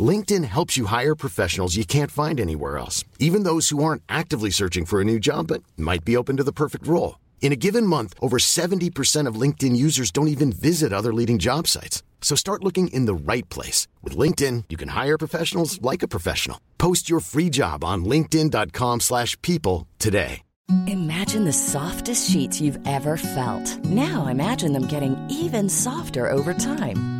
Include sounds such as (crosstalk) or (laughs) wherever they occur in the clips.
LinkedIn helps you hire professionals you can't find anywhere else, even those who aren't actively searching for a new job but might be open to the perfect role. In a given month, over 70% of LinkedIn users don't even visit other leading job sites. So start looking in the right place. With LinkedIn, you can hire professionals like a professional. Post your free job on linkedin.com slash people today. Imagine the softest sheets you've ever felt. Now imagine them getting even softer over time.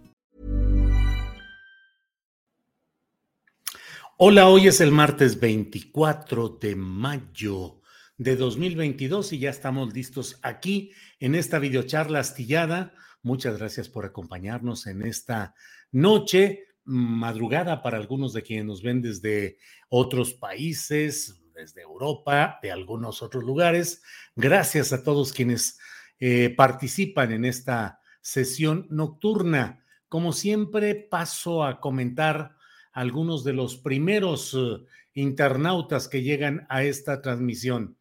Hola, hoy es el martes 24 de mayo de 2022 y ya estamos listos aquí en esta videocharla astillada. Muchas gracias por acompañarnos en esta noche, madrugada para algunos de quienes nos ven desde otros países, desde Europa, de algunos otros lugares. Gracias a todos quienes eh, participan en esta sesión nocturna. Como siempre, paso a comentar algunos de los primeros eh, internautas que llegan a esta transmisión.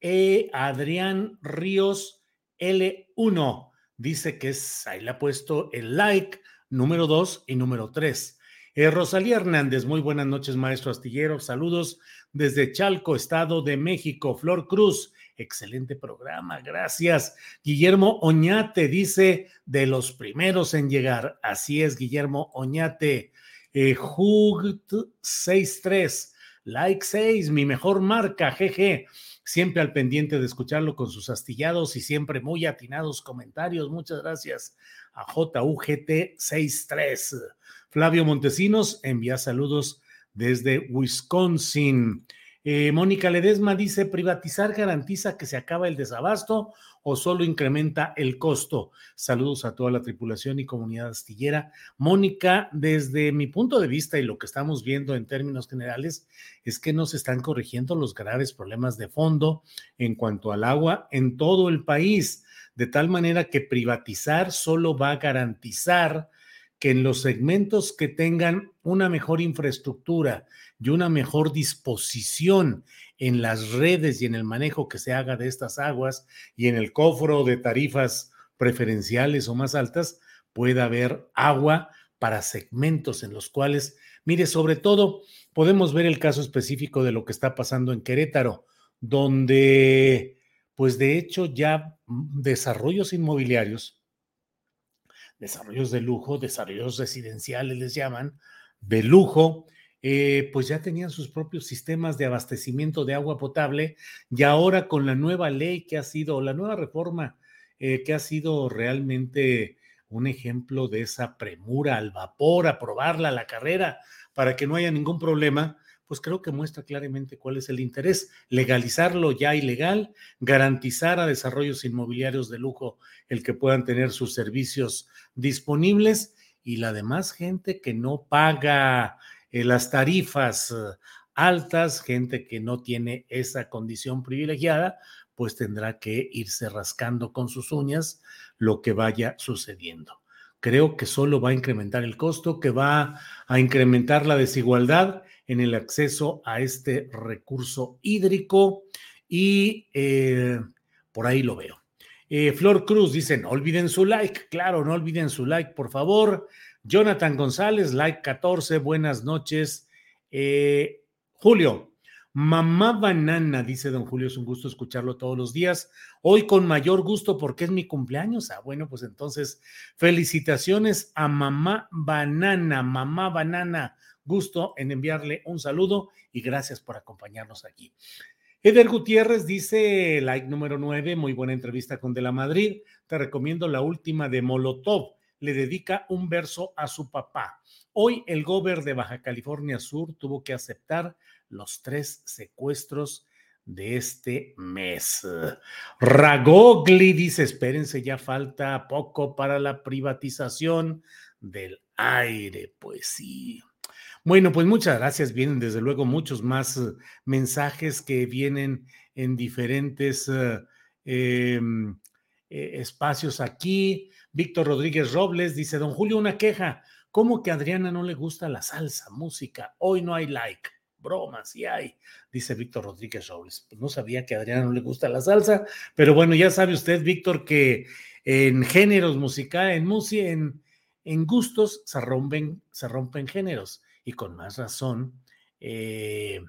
E. Adrián Ríos L1 dice que es, ahí le ha puesto el like número 2 y número 3. Eh, Rosalía Hernández, muy buenas noches, maestro astillero. Saludos desde Chalco, Estado de México. Flor Cruz, excelente programa, gracias. Guillermo Oñate dice de los primeros en llegar. Así es, Guillermo Oñate. Eh, 63, like 6, mi mejor marca, jeje. Siempre al pendiente de escucharlo con sus astillados y siempre muy atinados comentarios. Muchas gracias a JUGT63. Flavio Montesinos envía saludos desde Wisconsin. Eh, Mónica Ledesma dice, privatizar garantiza que se acaba el desabasto o solo incrementa el costo. Saludos a toda la tripulación y comunidad astillera. Mónica, desde mi punto de vista y lo que estamos viendo en términos generales, es que no se están corrigiendo los graves problemas de fondo en cuanto al agua en todo el país, de tal manera que privatizar solo va a garantizar que en los segmentos que tengan una mejor infraestructura y una mejor disposición en las redes y en el manejo que se haga de estas aguas y en el cofro de tarifas preferenciales o más altas, pueda haber agua para segmentos en los cuales, mire, sobre todo podemos ver el caso específico de lo que está pasando en Querétaro, donde, pues de hecho ya desarrollos inmobiliarios, desarrollos de lujo, desarrollos residenciales les llaman, de lujo, eh, pues ya tenían sus propios sistemas de abastecimiento de agua potable y ahora con la nueva ley que ha sido, la nueva reforma eh, que ha sido realmente un ejemplo de esa premura al vapor, aprobarla a la carrera para que no haya ningún problema, pues creo que muestra claramente cuál es el interés, legalizarlo ya ilegal, garantizar a desarrollos inmobiliarios de lujo el que puedan tener sus servicios disponibles y la demás gente que no paga eh, las tarifas eh, altas, gente que no tiene esa condición privilegiada, pues tendrá que irse rascando con sus uñas lo que vaya sucediendo. Creo que solo va a incrementar el costo, que va a incrementar la desigualdad en el acceso a este recurso hídrico y eh, por ahí lo veo. Flor Cruz dice, no olviden su like, claro, no olviden su like, por favor. Jonathan González, like 14, buenas noches. Eh, Julio, mamá banana, dice don Julio, es un gusto escucharlo todos los días. Hoy con mayor gusto porque es mi cumpleaños. Ah, bueno, pues entonces, felicitaciones a mamá banana, mamá banana. Gusto en enviarle un saludo y gracias por acompañarnos aquí. Eder Gutiérrez dice, like número 9, muy buena entrevista con De la Madrid. Te recomiendo la última de Molotov. Le dedica un verso a su papá. Hoy el gober de Baja California Sur tuvo que aceptar los tres secuestros de este mes. Ragogli dice, espérense, ya falta poco para la privatización del aire. Pues sí. Bueno, pues muchas gracias. Vienen desde luego muchos más eh, mensajes que vienen en diferentes eh, em, eh, espacios aquí. Víctor Rodríguez Robles dice, don Julio, una queja. ¿Cómo que a Adriana no le gusta la salsa, música? Hoy no hay like. Broma, sí hay, dice Víctor Rodríguez Robles. Pues no sabía que a Adriana no le gusta la salsa, pero bueno, ya sabe usted, Víctor, que en géneros musicales, en en, en gustos se rompen, se rompen géneros y con más razón, eh,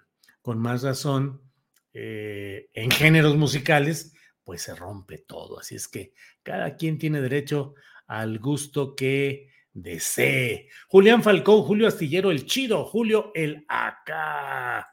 con más razón, eh, en géneros musicales, pues se rompe todo. Así es que cada quien tiene derecho al gusto que desee. Julián Falcón, Julio Astillero, el chido, Julio el acá.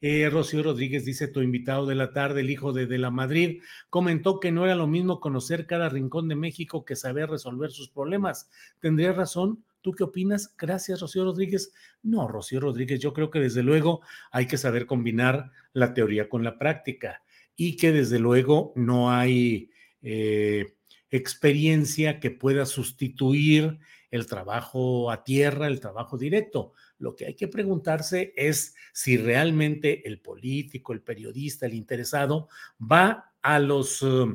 Eh, Rocío Rodríguez dice, tu invitado de la tarde, el hijo de, de la Madrid, comentó que no era lo mismo conocer cada rincón de México que saber resolver sus problemas. ¿Tendría razón? ¿Tú qué opinas? Gracias, Rocío Rodríguez. No, Rocío Rodríguez, yo creo que desde luego hay que saber combinar la teoría con la práctica y que desde luego no hay eh, experiencia que pueda sustituir el trabajo a tierra, el trabajo directo. Lo que hay que preguntarse es si realmente el político, el periodista, el interesado va a los eh,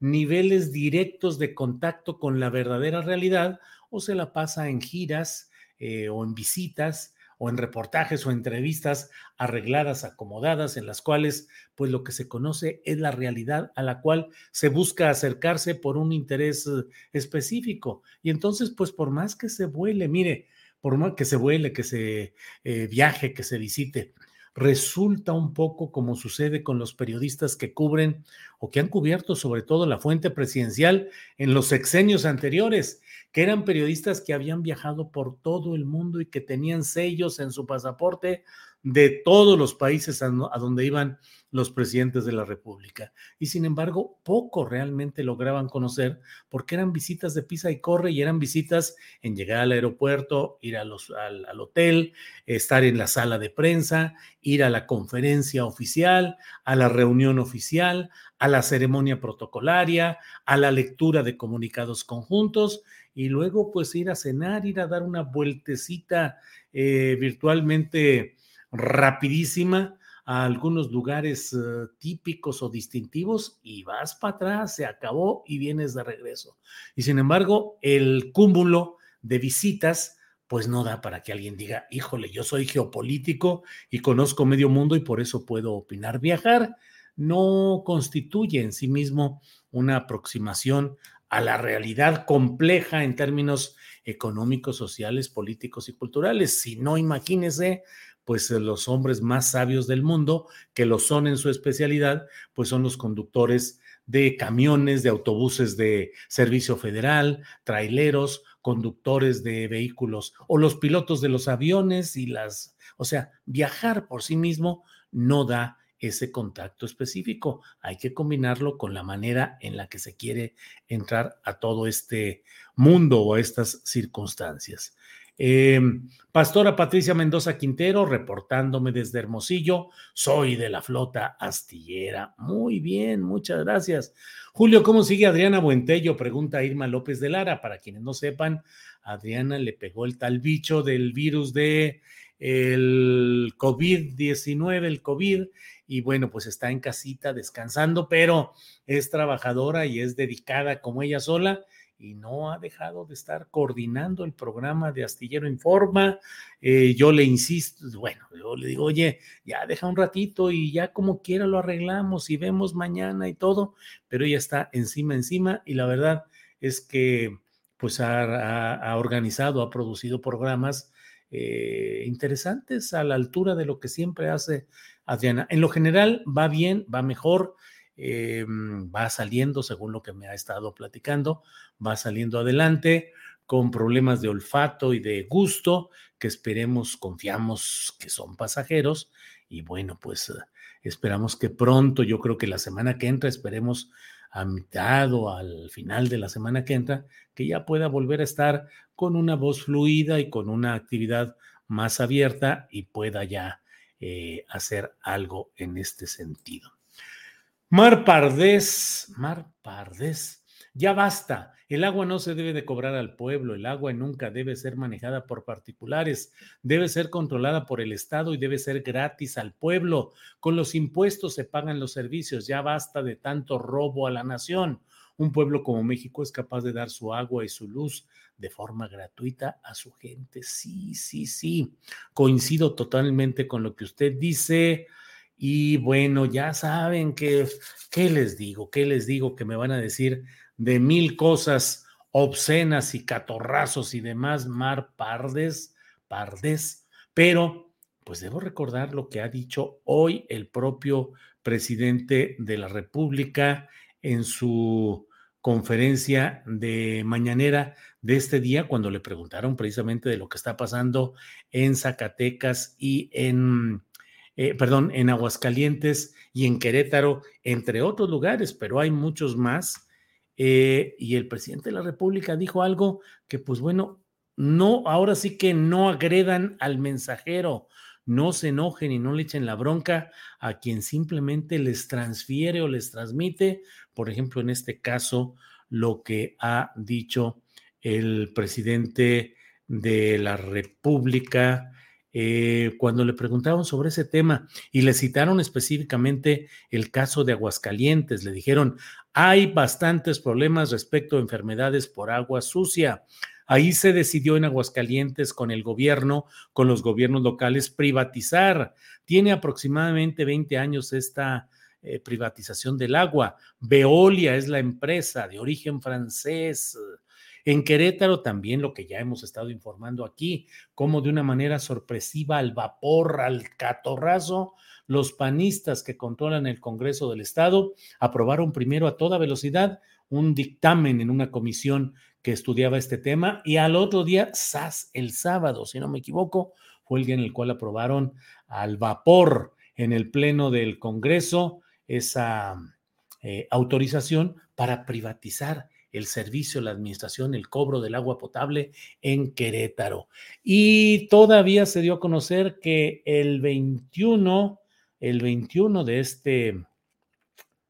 niveles directos de contacto con la verdadera realidad o se la pasa en giras eh, o en visitas o en reportajes o entrevistas arregladas, acomodadas, en las cuales pues lo que se conoce es la realidad a la cual se busca acercarse por un interés eh, específico. Y entonces pues por más que se vuele, mire, por más que se vuele, que se eh, viaje, que se visite, resulta un poco como sucede con los periodistas que cubren o que han cubierto sobre todo la fuente presidencial en los sexenios anteriores, que eran periodistas que habían viajado por todo el mundo y que tenían sellos en su pasaporte de todos los países a, donde iban los presidentes de la República. Y sin embargo, poco realmente lograban conocer porque eran visitas de pisa y corre y eran visitas en llegar al aeropuerto, ir a los, al, al hotel, estar en la sala de prensa, ir a la conferencia oficial, a la reunión oficial, a la ceremonia protocolaria, a la lectura de comunicados conjuntos y luego pues ir a cenar, ir a dar una vueltecita eh, virtualmente rapidísima a algunos lugares eh, típicos o distintivos y vas para atrás, se acabó y vienes de regreso. Y sin embargo, el cúmulo de visitas pues no da para que alguien diga, híjole, yo soy geopolítico y conozco medio mundo y por eso puedo opinar. Viajar no constituye en sí mismo una aproximación a la realidad compleja en términos económicos, sociales, políticos y culturales. Si no, imagínese, pues eh, los hombres más sabios del mundo, que lo son en su especialidad, pues son los conductores de camiones, de autobuses de servicio federal, traileros, conductores de vehículos o los pilotos de los aviones y las, o sea, viajar por sí mismo no da ese contacto específico. Hay que combinarlo con la manera en la que se quiere entrar a todo este mundo o a estas circunstancias. Em, Pastora Patricia Mendoza Quintero, reportándome desde Hermosillo, soy de la flota astillera. Muy bien, muchas gracias. Julio, ¿cómo sigue Adriana Buentello? Pregunta Irma López de Lara. Para quienes no sepan, Adriana le pegó el tal bicho del virus de el COVID-19, el COVID, y bueno, pues está en casita descansando, pero es trabajadora y es dedicada como ella sola y no ha dejado de estar coordinando el programa de Astillero Informa. Eh, yo le insisto, bueno, yo le digo, oye, ya deja un ratito y ya como quiera lo arreglamos y vemos mañana y todo, pero ella está encima, encima y la verdad es que pues ha organizado, ha producido programas eh, interesantes a la altura de lo que siempre hace Adriana. En lo general va bien, va mejor, eh, va saliendo, según lo que me ha estado platicando, va saliendo adelante con problemas de olfato y de gusto que esperemos, confiamos que son pasajeros y bueno, pues Esperamos que pronto, yo creo que la semana que entra, esperemos a mitad o al final de la semana que entra, que ya pueda volver a estar con una voz fluida y con una actividad más abierta y pueda ya eh, hacer algo en este sentido. Mar Pardés, Mar Pardés, ya basta. El agua no se debe de cobrar al pueblo, el agua nunca debe ser manejada por particulares, debe ser controlada por el Estado y debe ser gratis al pueblo. Con los impuestos se pagan los servicios, ya basta de tanto robo a la nación. Un pueblo como México es capaz de dar su agua y su luz de forma gratuita a su gente. Sí, sí, sí. Coincido totalmente con lo que usted dice. Y bueno, ya saben que, ¿qué les digo? ¿Qué les digo? Que me van a decir de mil cosas obscenas y catorrazos y demás, Mar Pardes, Pardes, pero pues debo recordar lo que ha dicho hoy el propio presidente de la República en su conferencia de mañanera de este día, cuando le preguntaron precisamente de lo que está pasando en Zacatecas y en, eh, perdón, en Aguascalientes y en Querétaro, entre otros lugares, pero hay muchos más eh, y el presidente de la República dijo algo que, pues bueno, no, ahora sí que no agredan al mensajero, no se enojen y no le echen la bronca a quien simplemente les transfiere o les transmite, por ejemplo, en este caso, lo que ha dicho el presidente de la República eh, cuando le preguntaron sobre ese tema y le citaron específicamente el caso de Aguascalientes, le dijeron, hay bastantes problemas respecto a enfermedades por agua sucia. Ahí se decidió en Aguascalientes con el gobierno, con los gobiernos locales, privatizar. Tiene aproximadamente 20 años esta eh, privatización del agua. Veolia es la empresa de origen francés. En Querétaro también lo que ya hemos estado informando aquí, como de una manera sorpresiva al vapor, al catorrazo, los panistas que controlan el Congreso del Estado aprobaron primero a toda velocidad un dictamen en una comisión que estudiaba este tema y al otro día, SAS, el sábado, si no me equivoco, fue el día en el cual aprobaron al vapor en el Pleno del Congreso esa eh, autorización para privatizar el servicio, la administración, el cobro del agua potable en Querétaro. Y todavía se dio a conocer que el 21 el 21 de este,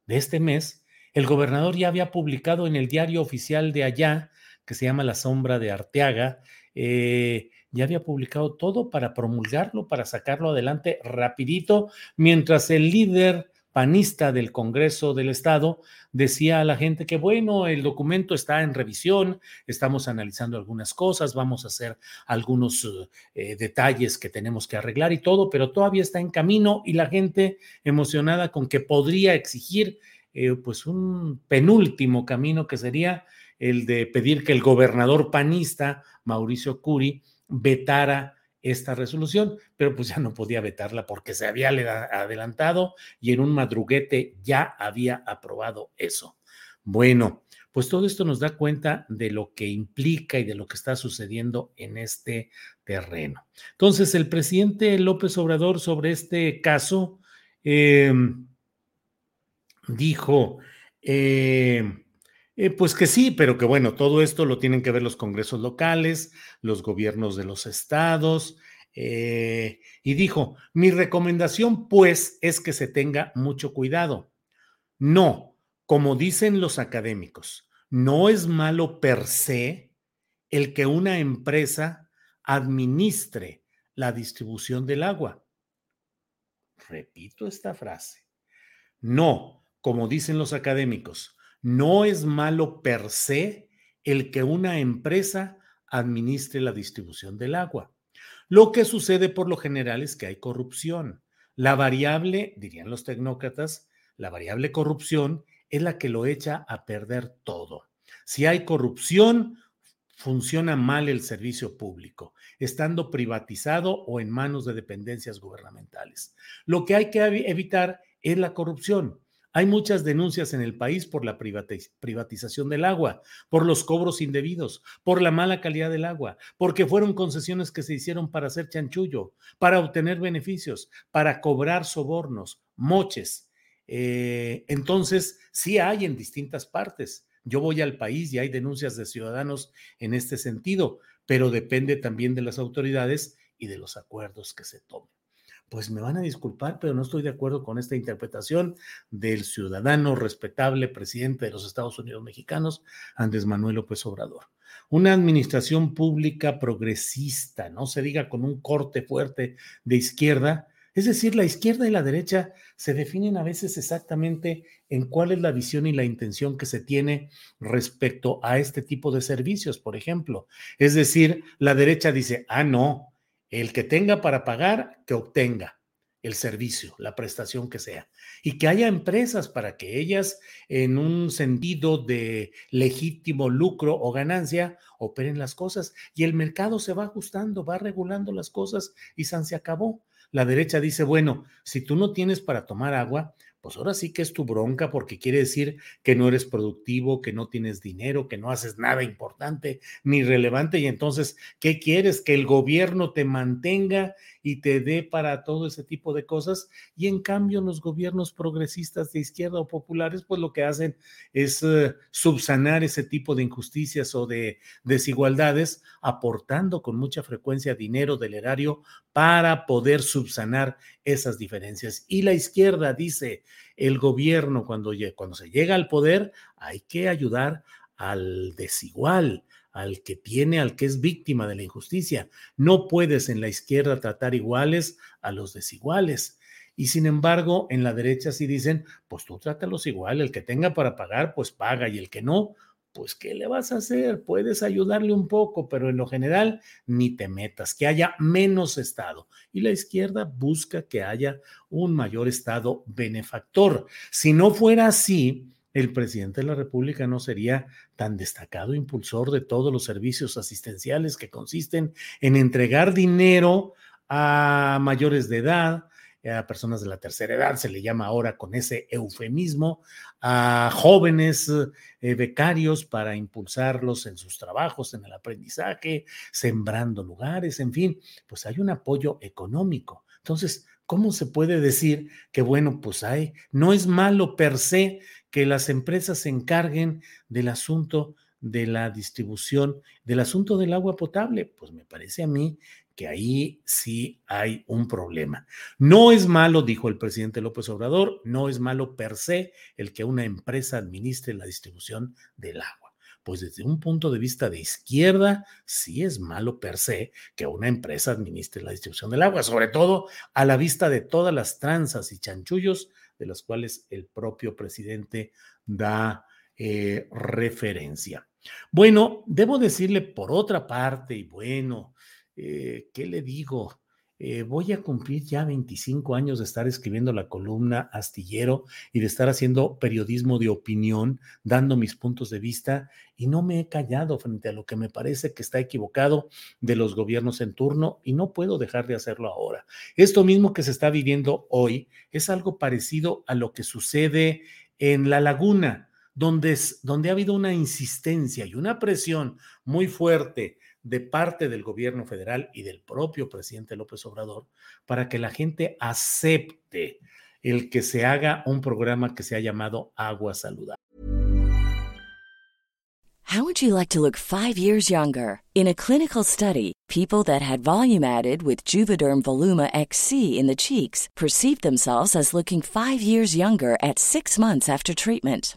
de este mes, el gobernador ya había publicado en el diario oficial de allá, que se llama La Sombra de Arteaga, eh, ya había publicado todo para promulgarlo, para sacarlo adelante rapidito, mientras el líder panista del Congreso del Estado decía a la gente que, bueno, el documento está en revisión, estamos analizando algunas cosas, vamos a hacer algunos eh, detalles que tenemos que arreglar y todo, pero todavía está en camino y la gente emocionada con que podría exigir eh, pues un penúltimo camino que sería el de pedir que el gobernador panista, Mauricio Curi, vetara esta resolución, pero pues ya no podía vetarla porque se había adelantado y en un madruguete ya había aprobado eso. Bueno, pues todo esto nos da cuenta de lo que implica y de lo que está sucediendo en este terreno. Entonces, el presidente López Obrador sobre este caso em, dijo, eh, eh, pues que sí, pero que bueno, todo esto lo tienen que ver los congresos locales, los gobiernos de los estados. Eh, y dijo, mi recomendación pues es que se tenga mucho cuidado. No, como dicen los académicos, no es malo per se el que una empresa administre la distribución del agua. Repito esta frase. No, como dicen los académicos, no es malo per se el que una empresa administre la distribución del agua. Lo que sucede por lo general es que hay corrupción. La variable, dirían los tecnócratas, la variable corrupción es la que lo echa a perder todo. Si hay corrupción, funciona mal el servicio público, estando privatizado o en manos de dependencias gubernamentales. Lo que hay que evitar es la corrupción Hay muchas denuncias en el país por la privatización del agua, por los cobros indebidos, por la mala calidad del agua, porque fueron concesiones que se hicieron para hacer chanchullo, para obtener beneficios, para cobrar sobornos, moches. Eh, entonces, sí hay en distintas partes. Yo voy al país y hay denuncias de ciudadanos en este sentido, pero depende también de las autoridades y de los acuerdos que se tomen pues me van a disculpar, pero no estoy de acuerdo con esta interpretación del ciudadano respetable presidente de los Estados Unidos mexicanos, Andrés Manuel López Obrador. Una administración pública progresista, no se diga con un corte fuerte de izquierda, es decir, la izquierda y la derecha se definen a veces exactamente en cuál es la visión y la intención que se tiene respecto a este tipo de servicios, por ejemplo. Es decir, la derecha dice, ah, no, el que tenga para pagar, que obtenga el servicio, la prestación que sea. Y que haya empresas para que ellas, en un sentido de legítimo lucro o ganancia, operen las cosas. Y el mercado se va ajustando, va regulando las cosas y se acabó. La derecha dice, bueno, si tú no tienes para tomar agua, pues ahora sí que es tu bronca porque quiere decir que no eres productivo, que no tienes dinero, que no haces nada importante ni relevante y entonces, ¿qué quieres? Que el gobierno te mantenga y te dé para todo ese tipo de cosas y en cambio los gobiernos progresistas de izquierda o populares pues lo que hacen es eh, subsanar ese tipo de injusticias o de desigualdades aportando con mucha frecuencia dinero del erario para poder subsanar esas diferencias. Y la izquierda dice, el gobierno cuando, cuando se llega al poder hay que ayudar al desigual, al que tiene, al que es víctima de la injusticia. No puedes en la izquierda tratar iguales a los desiguales. Y sin embargo, en la derecha sí dicen, pues tú trátalos igual, el que tenga para pagar, pues paga, y el que no, pues ¿qué le vas a hacer? Puedes ayudarle un poco, pero en lo general ni te metas, que haya menos Estado. Y la izquierda busca que haya un mayor Estado benefactor. Si no fuera así, el presidente de la República no sería tan destacado impulsor de todos los servicios asistenciales que consisten en entregar dinero a mayores de edad, a personas de la tercera edad, se le llama ahora con ese eufemismo, a jóvenes eh, becarios para impulsarlos en sus trabajos, en el aprendizaje, sembrando lugares, en fin, pues hay un apoyo económico. Entonces, ¿cómo se puede decir que, bueno, pues hay, no es malo per se que las empresas se encarguen del asunto de la distribución, del asunto del agua potable? Pues me parece a mí que ahí sí hay un problema. No es malo, dijo el presidente López Obrador, no es malo per se el que una empresa administre la distribución del agua. Pues desde un punto de vista de izquierda, sí es malo per se que una empresa administre la distribución del agua, sobre todo a la vista de todas las tranzas y chanchullos de las cuales el propio presidente da eh, referencia. Bueno, debo decirle por otra parte, y bueno, eh, ¿qué le digo? Eh, voy a cumplir ya 25 años de estar escribiendo la columna astillero y de estar haciendo periodismo de opinión, dando mis puntos de vista y no me he callado frente a lo que me parece que está equivocado de los gobiernos en turno y no puedo dejar de hacerlo ahora. Esto mismo que se está viviendo hoy es algo parecido a lo que sucede en la laguna, donde, donde ha habido una insistencia y una presión muy fuerte de parte del gobierno federal y del propio presidente López Obrador para que la gente acepte el que se haga un programa que se ha llamado Agua Saludable. How would you like to look 5 years younger? In a clinical study, people that had volume added with Juvederm Voluma XC in the cheeks perceived themselves as looking 5 years younger at 6 months after treatment.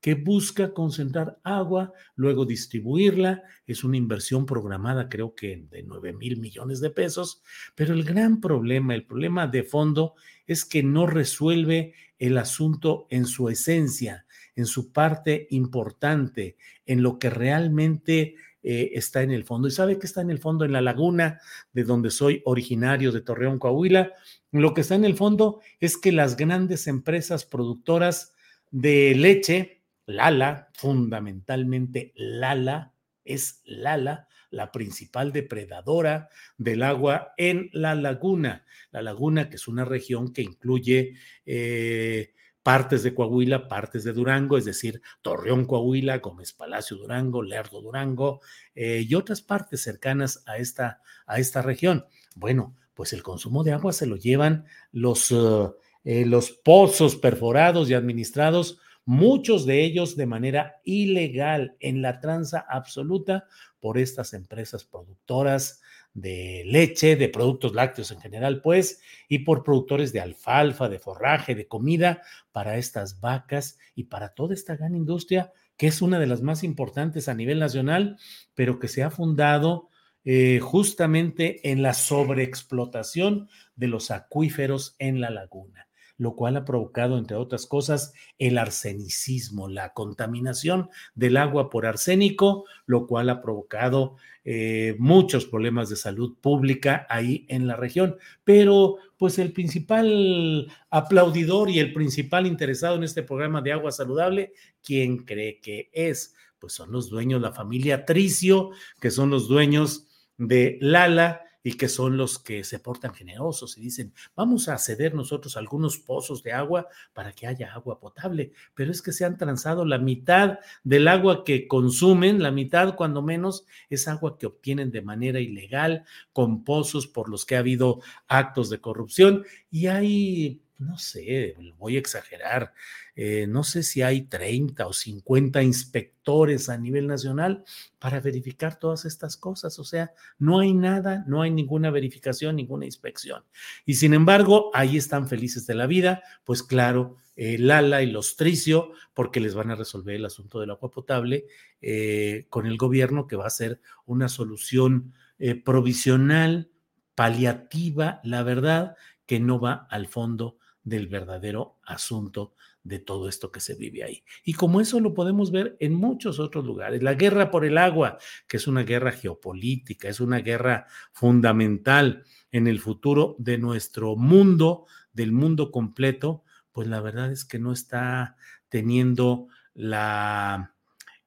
Que busca concentrar agua, luego distribuirla. Es una inversión programada, creo que de 9 mil millones de pesos, pero el gran problema, el problema de fondo es que no resuelve el asunto en su esencia, en su parte importante, en lo que realmente eh, está en el fondo. ¿Y sabe qué está en el fondo? En la laguna de donde soy originario de Torreón, Coahuila. Lo que está en el fondo es que las grandes empresas productoras de leche, Lala, fundamentalmente Lala, es Lala, la principal depredadora del agua en la laguna. La laguna, que es una región que incluye eh, partes de Coahuila, partes de Durango, es decir, Torreón, Coahuila, Gómez Palacio, Durango, Lerdo, Durango, eh, y otras partes cercanas a esta, a esta región. Bueno, pues el consumo de agua se lo llevan los, eh, los pozos perforados y administrados muchos de ellos de manera ilegal, en la tranza absoluta por estas empresas productoras de leche, de productos lácteos en general, pues, y por productores de alfalfa, de forraje, de comida para estas vacas y para toda esta gran industria que es una de las más importantes a nivel nacional, pero que se ha fundado eh, justamente en la sobreexplotación de los acuíferos en la laguna lo cual ha provocado, entre otras cosas, el arsenicismo, la contaminación del agua por arsénico, lo cual ha provocado eh, muchos problemas de salud pública ahí en la región. Pero, pues, el principal aplaudidor y el principal interesado en este programa de agua saludable, ¿quién cree que es? Pues son los dueños, la familia Tricio, que son los dueños de Lala y que son los que se portan generosos y dicen, vamos a ceder nosotros algunos pozos de agua para que haya agua potable, pero es que se han transado la mitad del agua que consumen, la mitad cuando menos es agua que obtienen de manera ilegal con pozos por los que ha habido actos de corrupción y hay no sé, voy a exagerar, eh, no sé si hay 30 o 50 inspectores a nivel nacional para verificar todas estas cosas. O sea, no hay nada, no hay ninguna verificación, ninguna inspección. Y sin embargo, ahí están felices de la vida, pues claro, el Lala y los Tricio, porque les van a resolver el asunto del agua potable eh, con el gobierno, que va a ser una solución eh, provisional, paliativa, la verdad, que no va al fondo del verdadero asunto de todo esto que se vive ahí. Y como eso lo podemos ver en muchos otros lugares. La guerra por el agua, que es una guerra geopolítica, es una guerra fundamental en el futuro de nuestro mundo, del mundo completo, pues la verdad es que no está teniendo la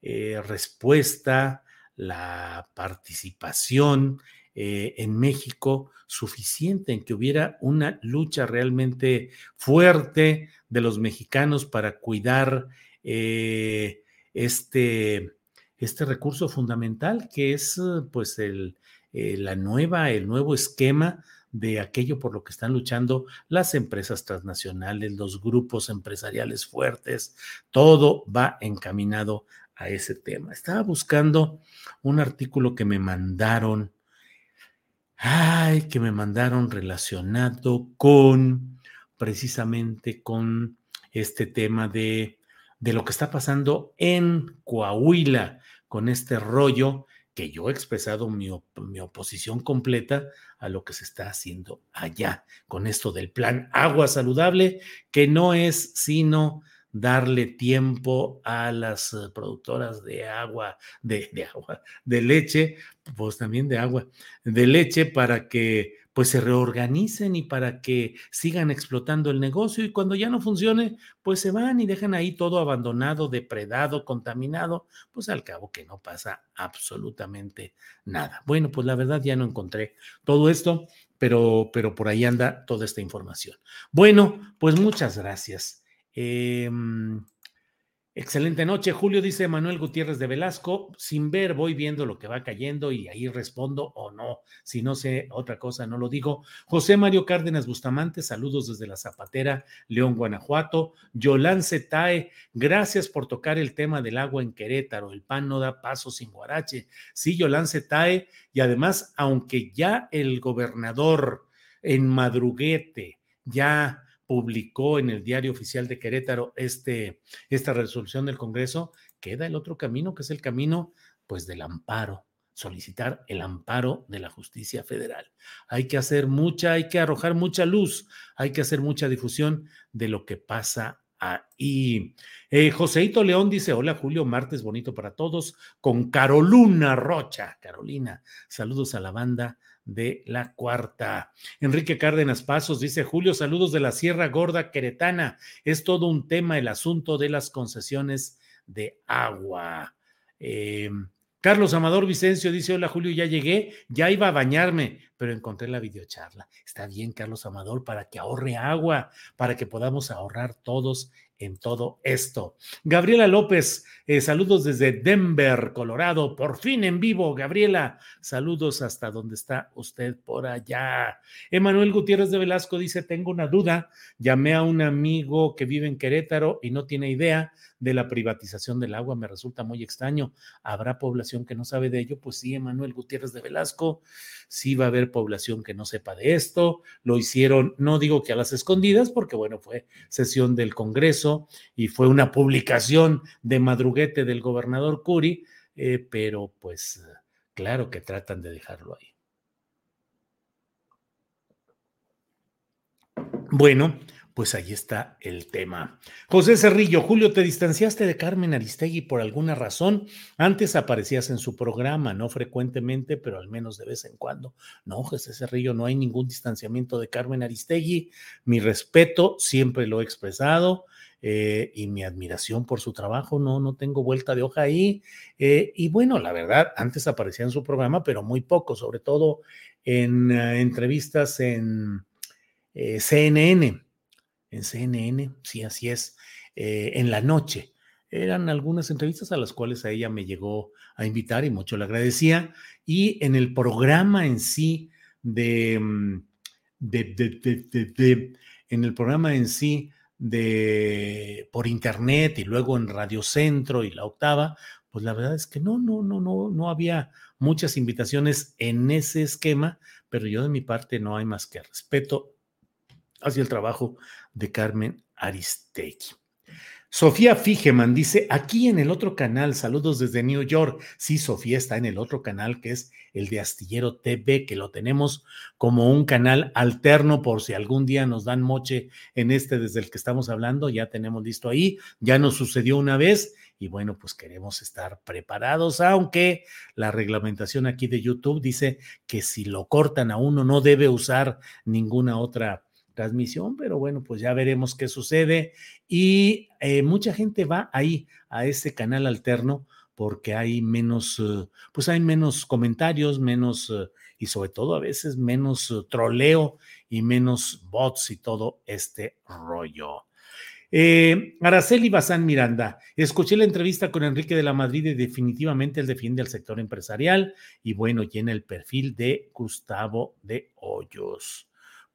eh, respuesta, la participación eh, en México suficiente, en que hubiera una lucha realmente fuerte de los mexicanos para cuidar eh, este, este recurso fundamental que es pues el, eh, la nueva, el nuevo esquema de aquello por lo que están luchando las empresas transnacionales, los grupos empresariales fuertes, todo va encaminado a ese tema. Estaba buscando un artículo que me mandaron ay, que me mandaron relacionado con precisamente con este tema de, de lo que está pasando en Coahuila con este rollo que yo he expresado mi, mi, oposición completa a lo que se está haciendo allá con esto del plan agua saludable, que no es sino darle tiempo a las eh, productoras de agua, de, agua, de leche, pues también de agua, de leche para que pues se reorganicen y para que sigan explotando el negocio y cuando ya no funcione, pues se van y dejan ahí todo abandonado, depredado, contaminado, pues al cabo que no pasa absolutamente nada. Bueno, pues la verdad ya no encontré todo esto, pero, pero por ahí anda toda esta información. Bueno, pues muchas gracias. Eh, Excelente noche, Julio, dice Manuel Gutiérrez de Velasco. Sin ver, voy viendo lo que va cayendo y ahí respondo o no. Si no sé otra cosa, no lo digo. José Mario Cárdenas Bustamante, saludos desde la Zapatera, León, Guanajuato. Yolán Tae, gracias por tocar el tema del agua en Querétaro. El pan no da paso sin guarache. Sí, Yolán Tae, y además, aunque ya el gobernador en madruguete ya publicó en el diario oficial de Querétaro este, esta resolución del Congreso, queda el otro camino, que es el camino pues del amparo, solicitar el amparo de la justicia federal. Hay que hacer mucha, hay que arrojar mucha luz, hay que hacer mucha difusión de lo que pasa ahí. Eh, Joseito León dice, hola Julio, martes bonito para todos, con Carolina Rocha. Carolina, saludos a la banda de la cuarta. Enrique Cárdenas Pasos dice, Julio, saludos de la Sierra Gorda Queretana. Es todo un tema el asunto de las concesiones de agua. Em, Carlos Amador Vicencio dice, hola Julio, ya llegué, ya iba a bañarme, pero encontré la videocharla. Está bien, Carlos Amador, para que ahorre agua, para que podamos ahorrar todos en todo esto. Gabriela López, eh, saludos desde Denver, Colorado, por fin en vivo, Gabriela, saludos hasta donde está usted por allá. Emanuel Gutiérrez de Velasco dice, tengo una duda, llamé a un amigo que vive en Querétaro y no tiene idea de la privatización del agua, me resulta muy extraño. ¿Habrá población que no sabe de ello? Pues sí, Emanuel Gutiérrez de Velasco, sí va a haber población que no sepa de esto, lo hicieron, no digo que a las escondidas, porque bueno, fue sesión del Congreso y fue una publicación de madruguete del gobernador Curi, eh, pero pues claro que tratan de dejarlo ahí. Bueno, pues ahí está el tema. José Cerrillo, Julio, ¿te distanciaste de Carmen Aristegui por alguna razón? Antes aparecías en su programa, no frecuentemente, pero al menos de vez en cuando. No, José Cerrillo, no hay ningún distanciamiento de Carmen Aristegui. Mi respeto, siempre lo he expresado. Eh, y mi admiración por su trabajo, no, no tengo vuelta de hoja ahí. Eh, y bueno, la verdad, antes aparecía en su programa, pero muy poco, sobre todo en eh, entrevistas en CNN en CNN, sí, así es, eh, en la noche. Eran algunas entrevistas a las cuales a ella me llegó a invitar y mucho le agradecía. Y en el programa en sí de, mm, de, en el programa en sí de por internet y luego en Radio Centro y la octava, pues la verdad es que no, no, no, no, no había muchas invitaciones en ese esquema, pero yo de mi parte no hay más que respeto hacia el trabajo de Carmen Aristegui. Sofía Figeman dice, aquí en el otro canal, saludos desde New York. Sí, Sofía está en el otro canal que es el de Astillero TV, que lo tenemos como un canal alterno por si algún día nos dan moche en este desde el que estamos hablando, ya tenemos listo ahí, ya nos sucedió una vez y bueno, pues queremos estar preparados, aunque la reglamentación aquí de YouTube dice que si lo cortan a uno no debe usar ninguna otra transmisión, pero bueno, pues ya veremos qué sucede. Y eh, mucha gente va ahí a ese canal alterno porque hay menos, eh, pues hay menos comentarios, menos, eh, y sobre todo a veces menos troleo y menos bots y todo este rollo. Araceli Bazán Miranda, escuché la entrevista con Enrique de la Madrid y definitivamente él defiende al sector empresarial y bueno, llena el perfil de Gustavo de Hoyos.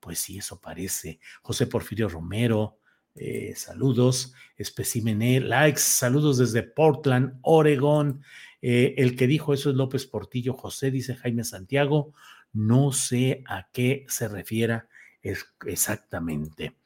Pues sí, eso parece. José Porfirio Romero, eh, saludos. Especímené, likes, saludos desde Portland, Oregón. Eh, el que dijo eso es López Portillo José, dice Jaime Santiago. No sé a qué se refiera exactamente.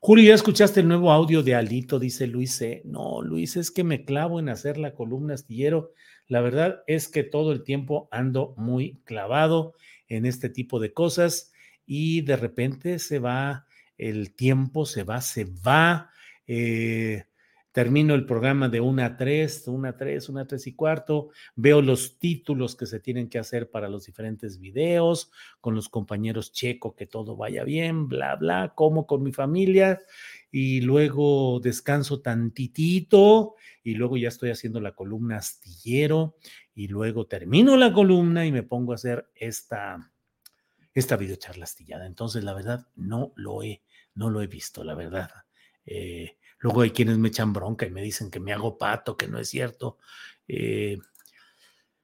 Julio, ¿ya escuchaste el nuevo audio de Alito? Dice Luis C. No, Luis, es que me clavo en hacer la columna astillero. La verdad es que todo el tiempo ando muy clavado en este tipo de cosas y de repente se va el tiempo, se va, se va. Eh, termino el programa de una a tres, una a tres, una a tres y cuarto, veo los títulos que se tienen que hacer para los diferentes videos, con los compañeros checo, que todo vaya bien, bla, bla, como con mi familia, y luego descanso tantitito, y luego ya estoy haciendo la columna astillero, y luego termino la columna y me pongo a hacer esta, esta videocharla astillada. Entonces, la verdad, no lo he, no lo he visto, la verdad. Eh, Luego hay quienes me echan bronca y me dicen que me hago pato, que no es cierto. Eh,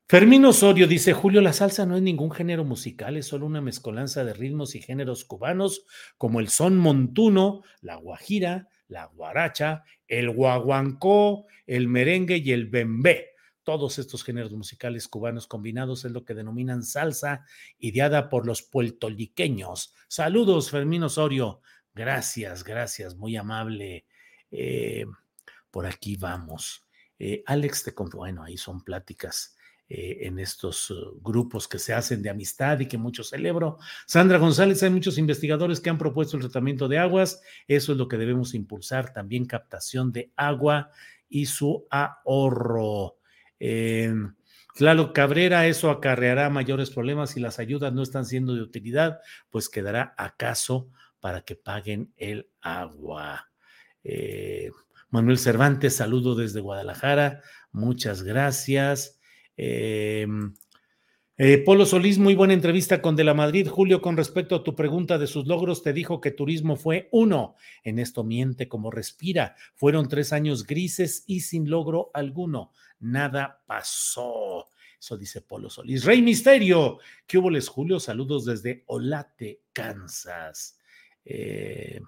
Fermín Osorio dice, Julio, la salsa no es ningún género musical, es solo una mezcolanza de ritmos y géneros cubanos como el son montuno, la guajira, la guaracha, el guaguancó, el merengue y el bembé. Todos estos géneros musicales cubanos combinados es lo que denominan salsa, ideada por los puertoliqueños. Saludos, Fermín Osorio. Gracias, gracias, muy amable eh, por aquí vamos. Eh, Alex, te bueno, ahí son pláticas eh, en estos uh, grupos que se hacen de amistad y que mucho celebro. Sandra González, hay muchos investigadores que han propuesto el tratamiento de aguas. Eso es lo que debemos impulsar. También captación de agua y su ahorro. Claro, Cabrera, eso acarreará mayores problemas si las ayudas no están siendo de utilidad, pues quedará acaso para que paguen el agua. Eh, Manuel Cervantes, saludo desde Guadalajara, muchas gracias. Em, eh, Polo Solís, muy buena entrevista con De la Madrid. Julio, con respecto a tu pregunta de sus logros, te dijo que turismo fue uno. En esto miente como respira. Fueron tres años grises y sin logro alguno. Nada pasó. Eso dice Polo Solís. Rey Misterio, ¿qué hubo les, Julio? Saludos desde Olate, Kansas. Eh,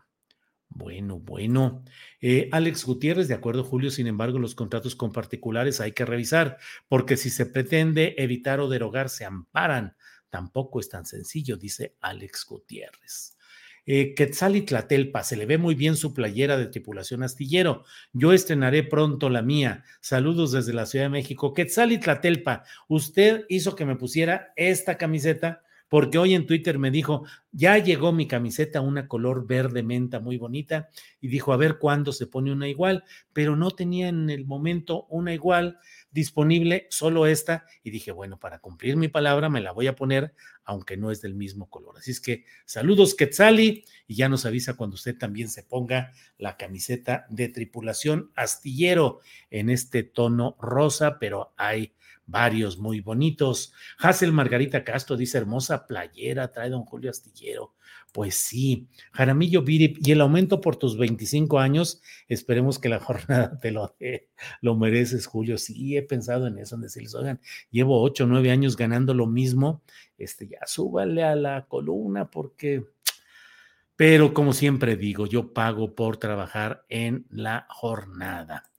bueno, bueno. Eh, Alex Gutiérrez, de acuerdo, Julio, sin embargo, los contratos con particulares hay que revisar, porque si se pretende evitar o derogar, se amparan. Tampoco es tan sencillo, dice Alex Gutiérrez. Eh, Tlatelpa, se le ve muy bien su playera de tripulación astillero. Yo estrenaré pronto la mía. Saludos desde la Ciudad de México. Tlatelpa, usted hizo que me pusiera esta camiseta porque hoy en Twitter me dijo, ya llegó mi camiseta, una color verde menta muy bonita, y dijo, a ver cuándo se pone una igual, pero no tenía en el momento una igual disponible, solo esta, y dije, bueno, para cumplir mi palabra me la voy a poner, aunque no es del mismo color. Así es que saludos Quetzali, y ya nos avisa cuando usted también se ponga la camiseta de tripulación astillero en este tono rosa, pero hay varios muy bonitos. Hazel Margarita Castro dice hermosa playera, trae don Julio Astillero. Pues sí, Jaramillo Virip, y el aumento por tus 25 años, esperemos que la (laughs) jornada te lo dé, lo mereces, Julio. Sí, he pensado en eso, en decirles, oigan, llevo 8 o 9 años ganando lo mismo, este, ya súbale a la columna porque... Pero como siempre digo, yo pago por trabajar en la jornada.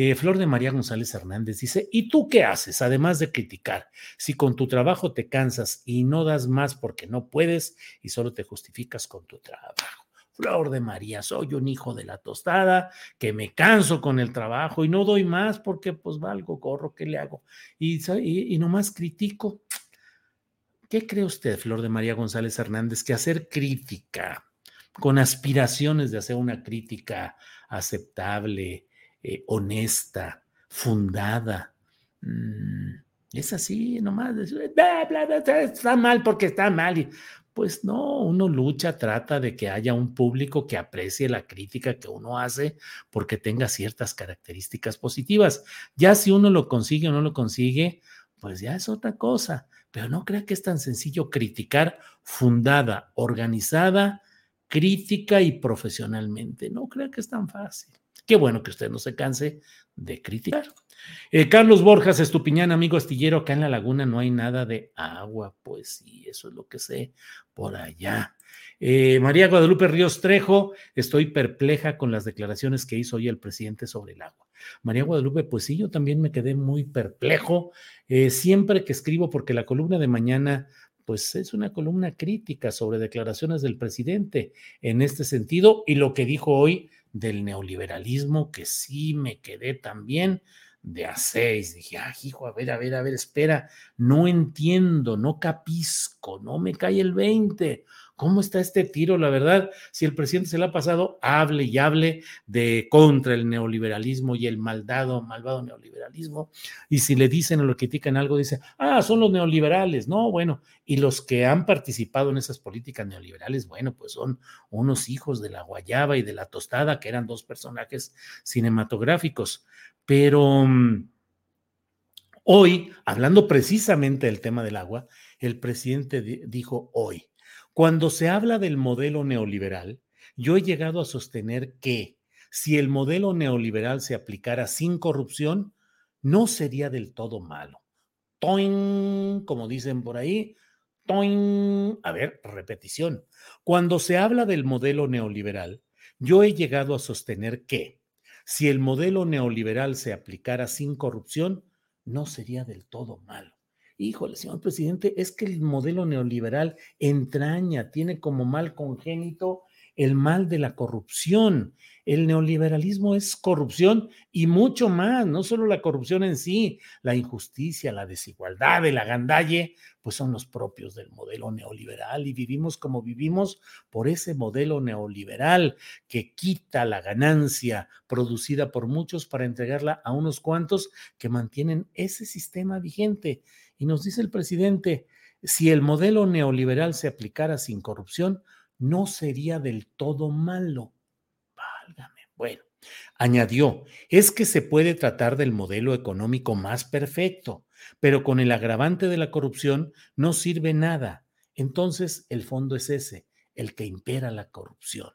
Eh, Flor de María González Hernández dice, ¿y tú qué haces? Además de criticar, si con tu trabajo te cansas y no das más porque no puedes y solo te justificas con tu trabajo. Flor de María, soy un hijo de la tostada, que me canso con el trabajo y no doy más porque pues valgo, corro, ¿qué le hago? Y, y, y nomás critico. ¿Qué cree usted, Flor de María González Hernández, que hacer crítica con aspiraciones de hacer una crítica aceptable, eh, honesta, fundada. Mm, es así, nomás, está mal porque está mal. Pues no, uno lucha, trata de que haya un público que aprecie la crítica que uno hace porque tenga ciertas características positivas. Ya si uno lo consigue o no lo consigue, pues ya es otra cosa. Pero no crea que es tan sencillo criticar fundada, organizada, crítica y profesionalmente. No crea que es tan fácil. Qué bueno que usted no se canse de criticar. Eh, Carlos Borjas Estupiñán, amigo astillero, acá en la laguna no hay nada de agua. Pues sí, eso es lo que sé por allá. Eh, María Guadalupe Ríos Trejo, estoy perpleja con las declaraciones que hizo hoy el presidente sobre el agua. María Guadalupe, pues sí, yo también me quedé muy perplejo. Eh, siempre que escribo, porque la columna de mañana pues es una columna crítica sobre declaraciones del presidente en este sentido y lo que dijo hoy del neoliberalismo que sí me quedé también de a seis. Dije, ah, hijo, a ver, a ver, a ver, espera, no entiendo, no capisco, no me cae el 20. ¿Cómo está este tiro? La verdad, si el presidente se le ha pasado, hable y hable de contra el neoliberalismo y el maldado, malvado neoliberalismo, y si le dicen o lo critican algo, dice, ah, son los neoliberales. No, bueno, y los que han participado en esas políticas neoliberales, bueno, pues son unos hijos de la guayaba y de la tostada, que eran dos personajes cinematográficos. Pero mm, hoy, hablando precisamente del tema del agua, el presidente dijo hoy, cuando se habla del modelo neoliberal, yo he llegado a sostener que si el modelo neoliberal se aplicara sin corrupción, no sería del todo malo. Toin, como dicen por ahí, toin. A ver, repetición. Cuando se habla del modelo neoliberal, yo he llegado a sostener que si el modelo neoliberal se aplicara sin corrupción, no sería del todo malo híjole, señor presidente, es que el modelo neoliberal entraña, tiene como mal congénito el mal de la corrupción. El neoliberalismo es corrupción y mucho más, no solo la corrupción en sí, la injusticia, la desigualdad, el agandalle, pues son los propios del modelo neoliberal y vivimos como vivimos por ese modelo neoliberal que quita la ganancia producida por muchos para entregarla a unos cuantos que mantienen ese sistema vigente. Y nos dice el presidente, si el modelo neoliberal se aplicara sin corrupción, no sería del todo malo. Válgame. Bueno, añadió, es que se puede tratar del modelo económico más perfecto, pero con el agravante de la corrupción no sirve nada. Entonces, el fondo es ese, el que impera la corrupción.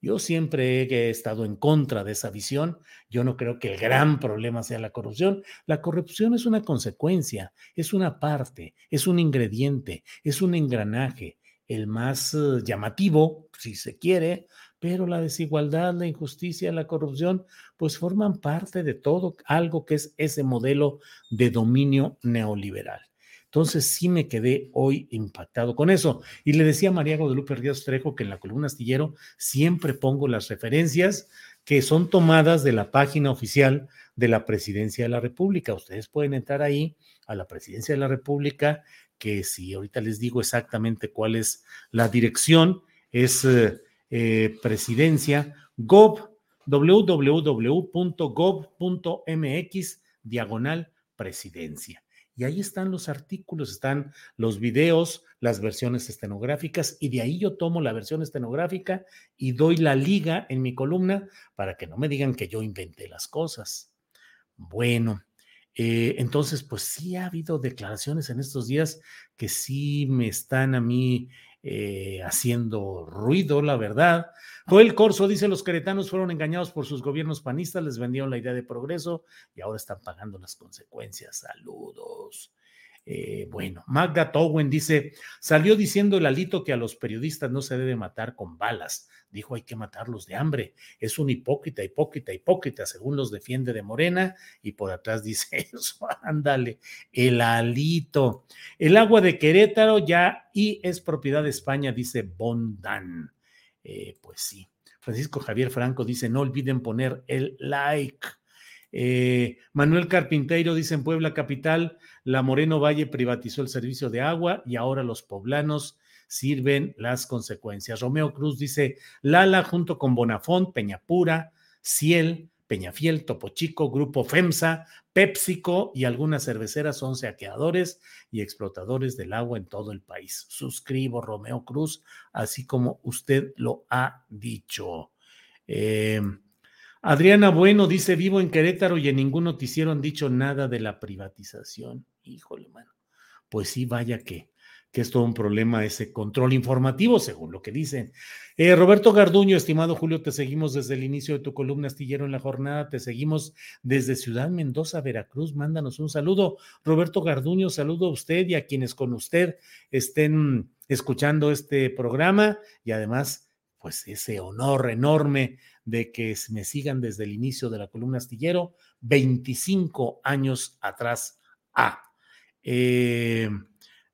Yo siempre he estado en contra de esa visión. Yo no creo que el gran problema sea la corrupción. La corrupción es una consecuencia, es una parte, es un ingrediente, es un engranaje, el más eh, llamativo, si se quiere, pero la desigualdad, la injusticia, la corrupción, pues forman parte de todo algo que es ese modelo de dominio neoliberal. Entonces sí me quedé hoy impactado con eso. Y le decía a María Guadalupe Ríos Trejo que en la columna astillero siempre pongo las referencias que son tomadas de la página oficial de la Presidencia de la República. Ustedes pueden entrar ahí a la Presidencia de la República, que si ahorita les digo exactamente cuál es la dirección, es eh, eh, presidencia gov www.gov.mx diagonal presidencia. Y ahí están los artículos, están los videos, las versiones estenográficas, y de ahí yo tomo la versión estenográfica y doy la liga en mi columna para que no me digan que yo inventé las cosas. Bueno, eh, entonces, pues sí ha habido declaraciones en estos días que sí me están a mí eh, haciendo ruido, la verdad. Joel Corso dice, los queretanos fueron engañados por sus gobiernos panistas, les vendieron la idea de progreso y ahora están pagando las consecuencias. Saludos. Eh, bueno, Magda Towen dice, salió diciendo el alito que a los periodistas no se debe matar con balas. Dijo, hay que matarlos de hambre. Es un hipócrita, hipócrita, hipócrita, según los defiende de Morena. Y por atrás dice (laughs) eso, ándale, el alito. El agua de Querétaro ya y es propiedad de España, dice Bondan. Eh, pues sí. Francisco Javier Franco dice, no olviden poner el like. Eh, Manuel Carpinteiro dice en Puebla Capital, la Moreno Valle privatizó el servicio de agua y ahora los poblanos sirven las consecuencias. Romeo Cruz dice, Lala junto con Bonafont, Peñapura, Ciel, Peñafiel, Topo Chico, Grupo FEMSA, PepsiCo y algunas cerveceras son saqueadores y explotadores del agua en todo el país. Suscribo, Romeo Cruz, así como usted lo ha dicho. Eh, Adriana Bueno dice, vivo en Querétaro y en ningún noticiero han dicho nada de la privatización. Híjole, mano. Pues sí, vaya que, que es todo un problema ese control informativo, según lo que dicen. Eh, Roberto Garduño, estimado Julio, te seguimos desde el inicio de tu columna astillero en la jornada, te seguimos desde Ciudad Mendoza, Veracruz. Mándanos un saludo. Roberto Garduño, saludo a usted y a quienes con usted estén escuchando este programa y además, pues ese honor enorme de que me sigan desde el inicio de la columna astillero, 25 años atrás. Ah, eh,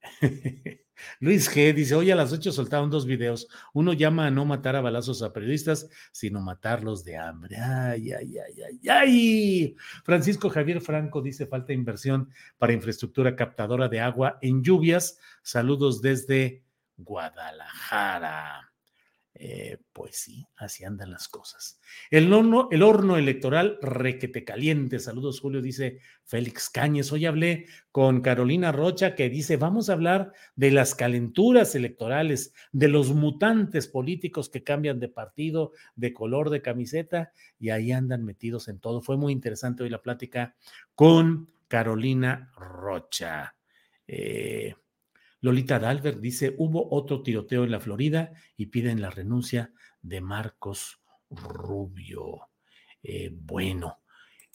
(laughs) Luis G. dice, hoy a las 8 soltaron dos videos. Uno llama a no matar a balazos a periodistas, sino matarlos de hambre. Ay, ay, ay, ay, ay. Francisco Javier Franco dice, falta inversión para infraestructura captadora de agua en lluvias. Saludos desde Guadalajara. Eh, pues sí, así andan las cosas. El horno, el horno electoral requete caliente. Saludos, Julio, dice Félix Cáñez. Hoy hablé con Carolina Rocha que dice, vamos a hablar de las calenturas electorales, de los mutantes políticos que cambian de partido, de color de camiseta, y ahí andan metidos en todo. Fue muy interesante hoy la plática con Carolina Rocha. Eh, Lolita Dalbert dice, hubo otro tiroteo en la Florida y piden la renuncia de Marcos Rubio. Eh, bueno.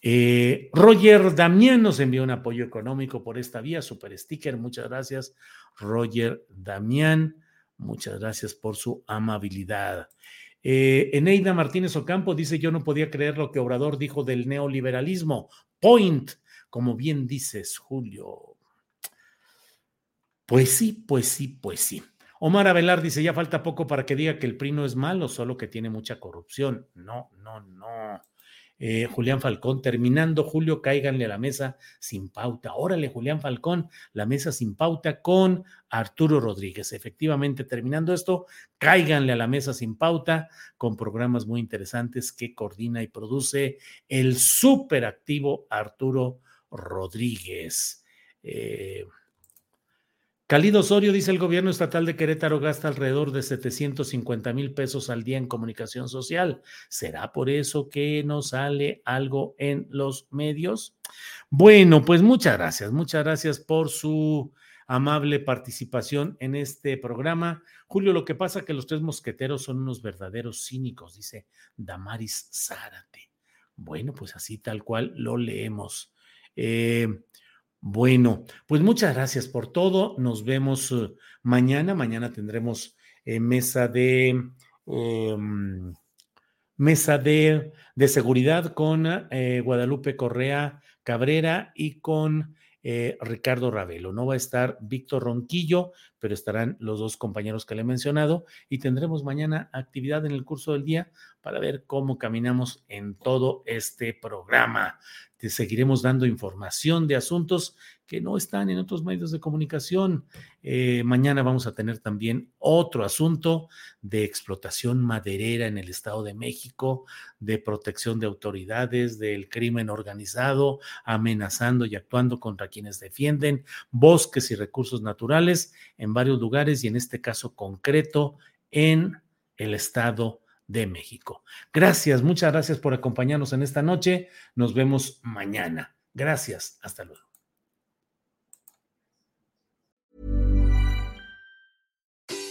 Eh, Roger Damián nos envió un apoyo económico por esta vía, super sticker, muchas gracias, Roger Damián, muchas gracias por su amabilidad. Eh, Eneida Martínez Ocampo dice, yo no podía creer lo que Obrador dijo del neoliberalismo. Point, como bien dices, Julio, pues sí, pues sí, pues sí. Omar Avelar dice, ya falta poco para que diga que el PRI no es malo, solo que tiene mucha corrupción. No, no, no. Eh, Julián Falcón, terminando, Julio, cáiganle a la mesa sin pauta. Órale, Julián Falcón, la mesa sin pauta con Arturo Rodríguez. Efectivamente, terminando esto, cáiganle a la mesa sin pauta con programas muy interesantes que coordina y produce el súper activo Arturo Rodríguez. Eh, Calido Osorio dice el gobierno estatal de Querétaro gasta alrededor de 750 mil pesos al día en comunicación social. ¿Será por eso que no sale algo en los medios? Bueno, pues muchas gracias, muchas gracias por su amable participación en este programa. Julio, lo que pasa es que los tres mosqueteros son unos verdaderos cínicos, dice Damaris Zárate. Bueno, pues así tal cual lo leemos. Eh, bueno, pues muchas gracias por todo. Nos vemos eh, mañana. Mañana tendremos eh, mesa de em, mesa de, de, seguridad con eh, Guadalupe Correa Cabrera y con Ricardo Ravelo. No va a estar Víctor Ronquillo, pero estarán los dos compañeros que le he mencionado y tendremos mañana actividad en el curso del día para ver cómo caminamos en todo este programa. Te seguiremos dando información de asuntos que no están en otros medios de comunicación. Eh, mañana vamos a tener también otro asunto de explotación maderera en el Estado de México, de protección de autoridades, del crimen organizado, amenazando y actuando contra quienes defienden bosques y recursos naturales en varios lugares y en este caso concreto en el Estado de México. Gracias, muchas gracias por acompañarnos en esta noche. Nos vemos mañana. Gracias, hasta luego.